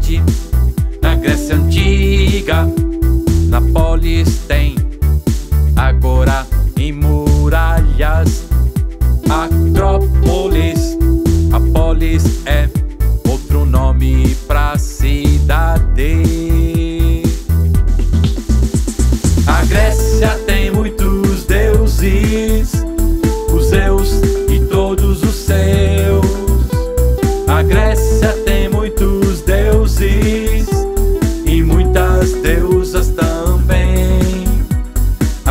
cidade, na Grécia Antiga, na Polis tem, agora em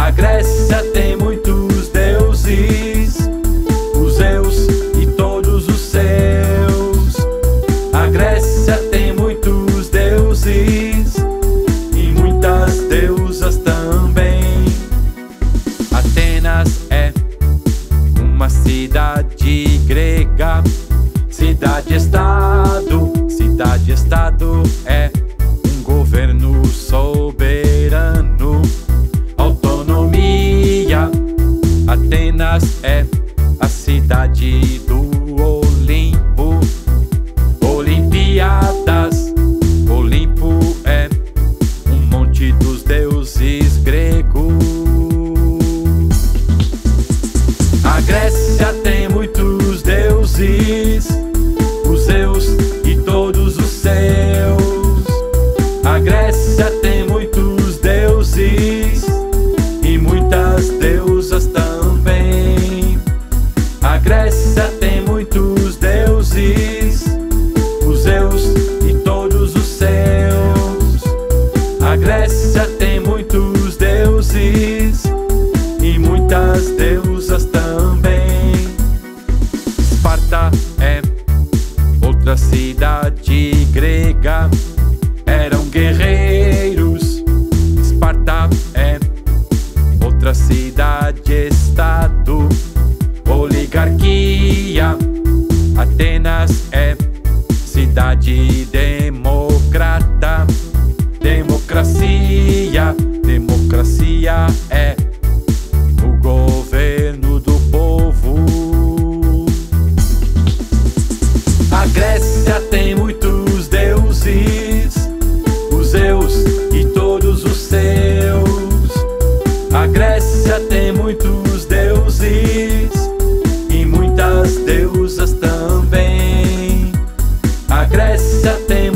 A Grécia tem muitos deuses, os Zeus e todos os seus. A Grécia tem muitos deuses e muitas deusas também. Atenas é uma cidade grega, cidade-estado, cidade-estado é um governo soberano, guerreiros. Esparta é outra cidade-estado, oligarquia. Atenas é cidade democrata, democracia. Democracia é Grécia tem muitos deuses e muitas deusas também. A Grécia tem